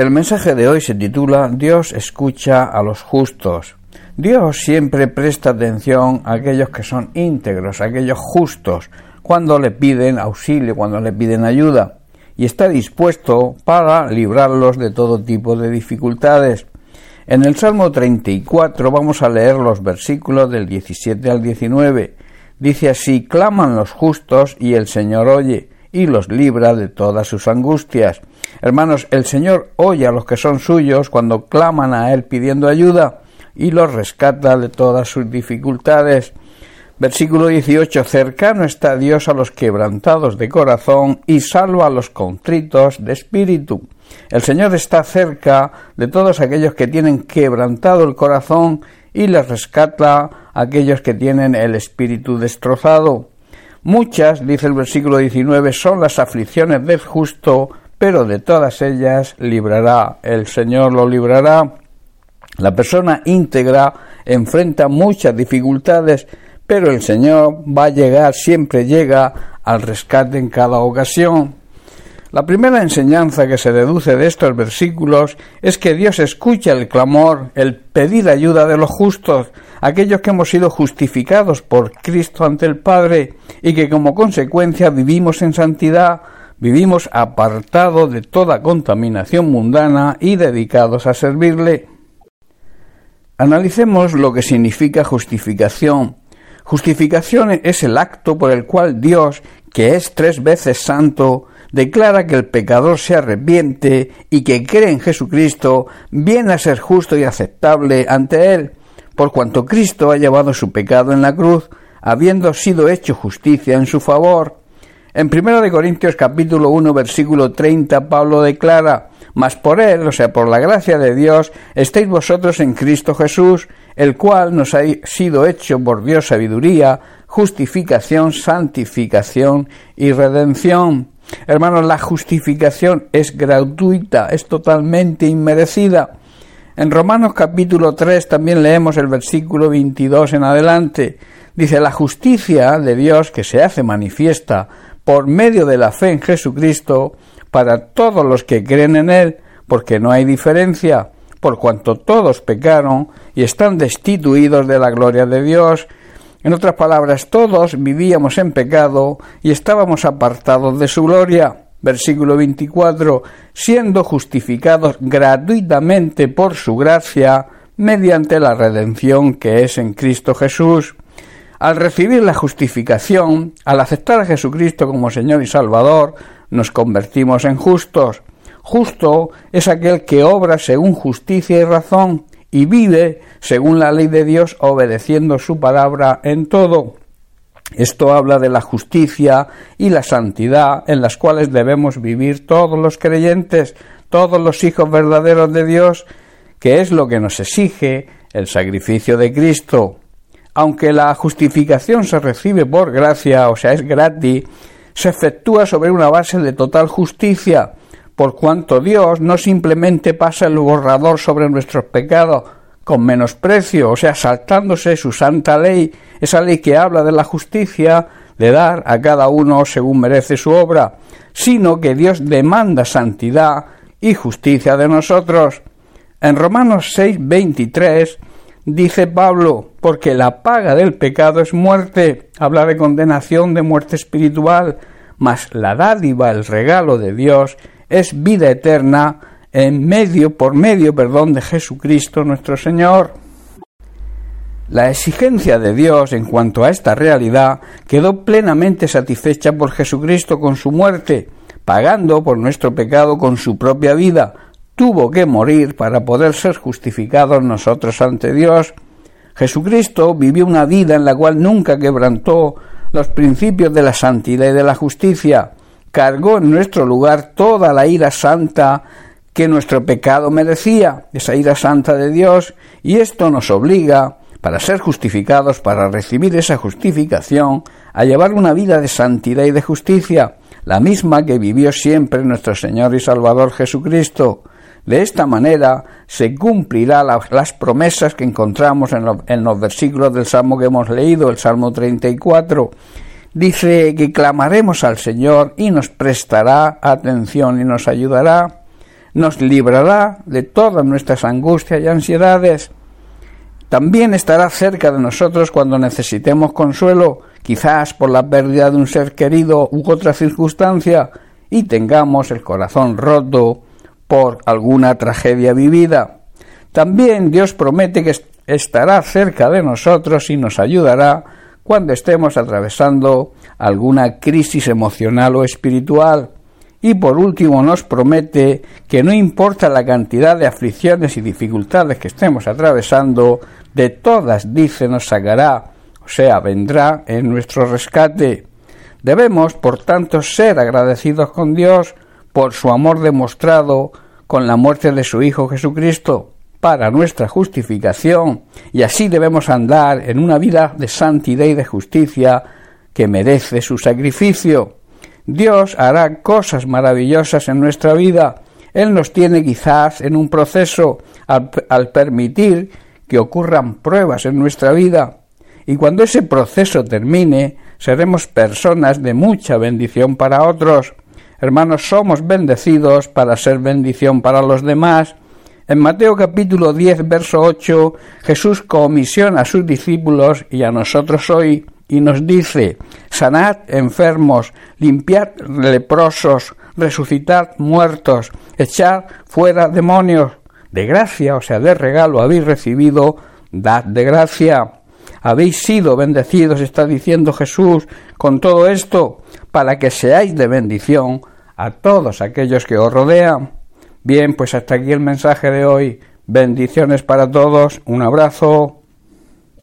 El mensaje de hoy se titula Dios escucha a los justos. Dios siempre presta atención a aquellos que son íntegros, a aquellos justos, cuando le piden auxilio, cuando le piden ayuda, y está dispuesto para librarlos de todo tipo de dificultades. En el Salmo 34 vamos a leer los versículos del 17 al 19. Dice así, claman los justos y el Señor oye y los libra de todas sus angustias. Hermanos, el Señor oye a los que son suyos cuando claman a Él pidiendo ayuda y los rescata de todas sus dificultades. Versículo 18. Cercano está Dios a los quebrantados de corazón y salva a los contritos de espíritu. El Señor está cerca de todos aquellos que tienen quebrantado el corazón y les rescata a aquellos que tienen el espíritu destrozado. Muchas, dice el versículo 19, son las aflicciones del justo, pero de todas ellas librará, el Señor lo librará. La persona íntegra enfrenta muchas dificultades, pero el Señor va a llegar, siempre llega al rescate en cada ocasión. La primera enseñanza que se deduce de estos versículos es que Dios escucha el clamor, el pedir ayuda de los justos, aquellos que hemos sido justificados por Cristo ante el Padre y que como consecuencia vivimos en santidad, vivimos apartados de toda contaminación mundana y dedicados a servirle. Analicemos lo que significa justificación. Justificación es el acto por el cual Dios, que es tres veces santo, declara que el pecador se arrepiente y que cree en Jesucristo, viene a ser justo y aceptable ante Él, por cuanto Cristo ha llevado su pecado en la cruz, habiendo sido hecho justicia en su favor. En 1 Corintios capítulo 1 versículo 30 Pablo declara, Mas por Él, o sea, por la gracia de Dios, estéis vosotros en Cristo Jesús, el cual nos ha sido hecho por Dios sabiduría, justificación, santificación y redención. Hermanos, la justificación es gratuita, es totalmente inmerecida. En Romanos capítulo 3 también leemos el versículo 22 en adelante. Dice, la justicia de Dios que se hace manifiesta por medio de la fe en Jesucristo para todos los que creen en Él, porque no hay diferencia, por cuanto todos pecaron y están destituidos de la gloria de Dios, en otras palabras, todos vivíamos en pecado y estábamos apartados de su gloria. Versículo 24, siendo justificados gratuitamente por su gracia mediante la redención que es en Cristo Jesús. Al recibir la justificación, al aceptar a Jesucristo como Señor y Salvador, nos convertimos en justos. Justo es aquel que obra según justicia y razón, y vive según la ley de Dios obedeciendo su palabra en todo. Esto habla de la justicia y la santidad en las cuales debemos vivir todos los creyentes, todos los hijos verdaderos de Dios, que es lo que nos exige el sacrificio de Cristo. Aunque la justificación se recibe por gracia, o sea, es gratis, se efectúa sobre una base de total justicia, por cuanto Dios no simplemente pasa el borrador sobre nuestros pecados con menosprecio, o sea, saltándose su santa ley, esa ley que habla de la justicia, de dar a cada uno según merece su obra, sino que Dios demanda santidad y justicia de nosotros. En Romanos 6, 23 dice Pablo, porque la paga del pecado es muerte, habla de condenación de muerte espiritual, mas la dádiva, el regalo de Dios, es vida eterna en medio, por medio, perdón, de Jesucristo nuestro Señor. La exigencia de Dios en cuanto a esta realidad quedó plenamente satisfecha por Jesucristo con su muerte, pagando por nuestro pecado con su propia vida. Tuvo que morir para poder ser justificados nosotros ante Dios. Jesucristo vivió una vida en la cual nunca quebrantó los principios de la santidad y de la justicia cargó en nuestro lugar toda la ira santa que nuestro pecado merecía, esa ira santa de Dios, y esto nos obliga, para ser justificados, para recibir esa justificación, a llevar una vida de santidad y de justicia, la misma que vivió siempre nuestro Señor y Salvador Jesucristo. De esta manera se cumplirá las promesas que encontramos en, en los versículos del Salmo que hemos leído, el Salmo 34, dice que clamaremos al Señor y nos prestará atención y nos ayudará. nos librará de todas nuestras angustias y ansiedades. También estará cerca de nosotros cuando necesitemos consuelo, quizás por la pérdida de un ser querido u otra circunstancia, y tengamos el corazón roto por alguna tragedia vivida. También Dios promete que estará cerca de nosotros y nos ayudará cuando estemos atravesando alguna crisis emocional o espiritual. Y por último nos promete que no importa la cantidad de aflicciones y dificultades que estemos atravesando, de todas, dice, nos sacará, o sea, vendrá en nuestro rescate. Debemos, por tanto, ser agradecidos con Dios por su amor demostrado con la muerte de su Hijo Jesucristo para nuestra justificación, y así debemos andar en una vida de santidad y de justicia que merece su sacrificio. Dios hará cosas maravillosas en nuestra vida. Él nos tiene quizás en un proceso al, al permitir que ocurran pruebas en nuestra vida. Y cuando ese proceso termine, seremos personas de mucha bendición para otros. Hermanos, somos bendecidos para ser bendición para los demás. En Mateo capítulo 10, verso 8, Jesús comisiona a sus discípulos y a nosotros hoy y nos dice, sanad enfermos, limpiad leprosos, resucitad muertos, echad fuera demonios. De gracia, o sea, de regalo habéis recibido, dad de gracia. Habéis sido bendecidos, está diciendo Jesús, con todo esto, para que seáis de bendición a todos aquellos que os rodean. Bien, pues hasta aquí el mensaje de hoy. Bendiciones para todos. Un abrazo.